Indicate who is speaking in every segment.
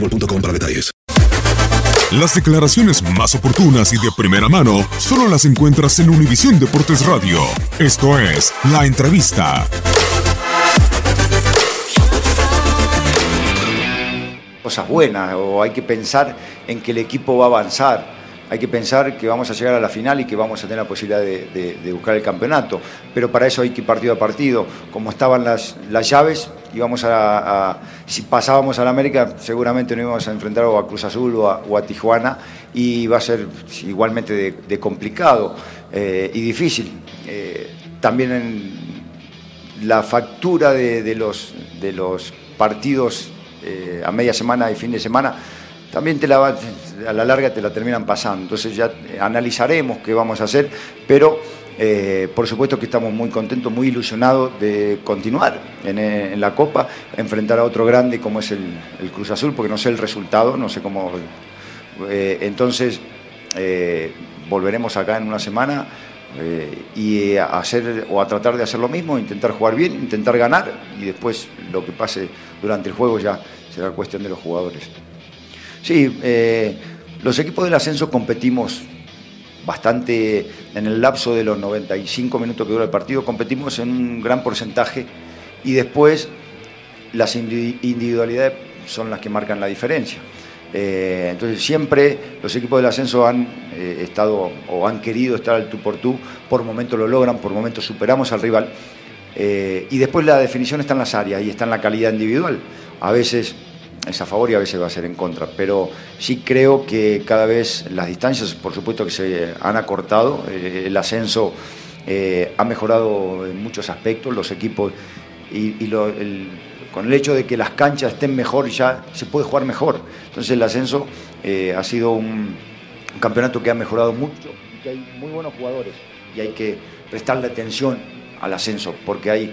Speaker 1: boostmobile.com para detalles.
Speaker 2: Las declaraciones más oportunas y de primera mano solo las encuentras en Univisión Deportes Radio. Esto es La Entrevista.
Speaker 3: cosas buenas o hay que pensar en que el equipo va a avanzar. Hay que pensar que vamos a llegar a la final y que vamos a tener la posibilidad de, buscar el campeonato. Pero para eso hay que ir partido a partido. Como estaban las, las llaves, íbamos a, a- si pasábamos a la América, seguramente no íbamos a enfrentar o a Cruz Azul o a, o Tijuana y va a ser igualmente de, complicado eh, y difícil. Eh, también en, la factura de, de los, de los partidos eh, a media semana y fin de semana, también te la va- a la larga te la terminan pasando. Entonces ya analizaremos qué vamos a hacer, pero eh, por supuesto que estamos muy contentos, muy ilusionados de continuar en, eh, la Copa, enfrentar a otro grande como es el, Cruz Azul, porque no sé el resultado, no sé cómo... eh, entonces volveremos acá en una semana y a hacer o a tratar de hacer lo mismo, intentar jugar bien, intentar ganar y después lo que pase durante el juego ya será cuestión de los jugadores. Sí, los equipos del ascenso competimos bastante en el lapso de los 95 minutos que dura el partido, competimos en un gran porcentaje y después las indi- individualidades son las que marcan la diferencia. Eh, entonces siempre los equipos del ascenso han eh, estado o han querido estar al tú por tú, por momentos lo logran, por momentos superamos al rival. Eh, y después la definición está en las áreas y está en la calidad individual. A veces es a favor y a veces va a ser en contra, pero sí creo que cada vez las distancias, por supuesto que se han acortado, eh, el ascenso eh, ha mejorado en muchos aspectos, los equipos y, con el hecho de que las canchas estén mejor ya se puede jugar mejor. Entonces el ascenso eh, ha sido un, un campeonato que ha mejorado mucho y que hay muy buenos jugadores y hay que prestarle atención al ascenso porque hay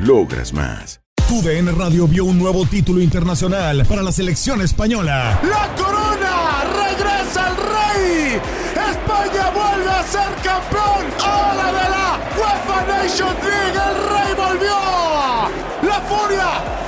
Speaker 2: logras más.
Speaker 4: TUDN Radio vio un nuevo título internacional para la selección española.
Speaker 5: ¡La corona! ¡Regresa el rey! ¡España vuelve a ser campeón! ¡Ahora de la UEFA Nations League! ¡El rey volvió! ¡La furia!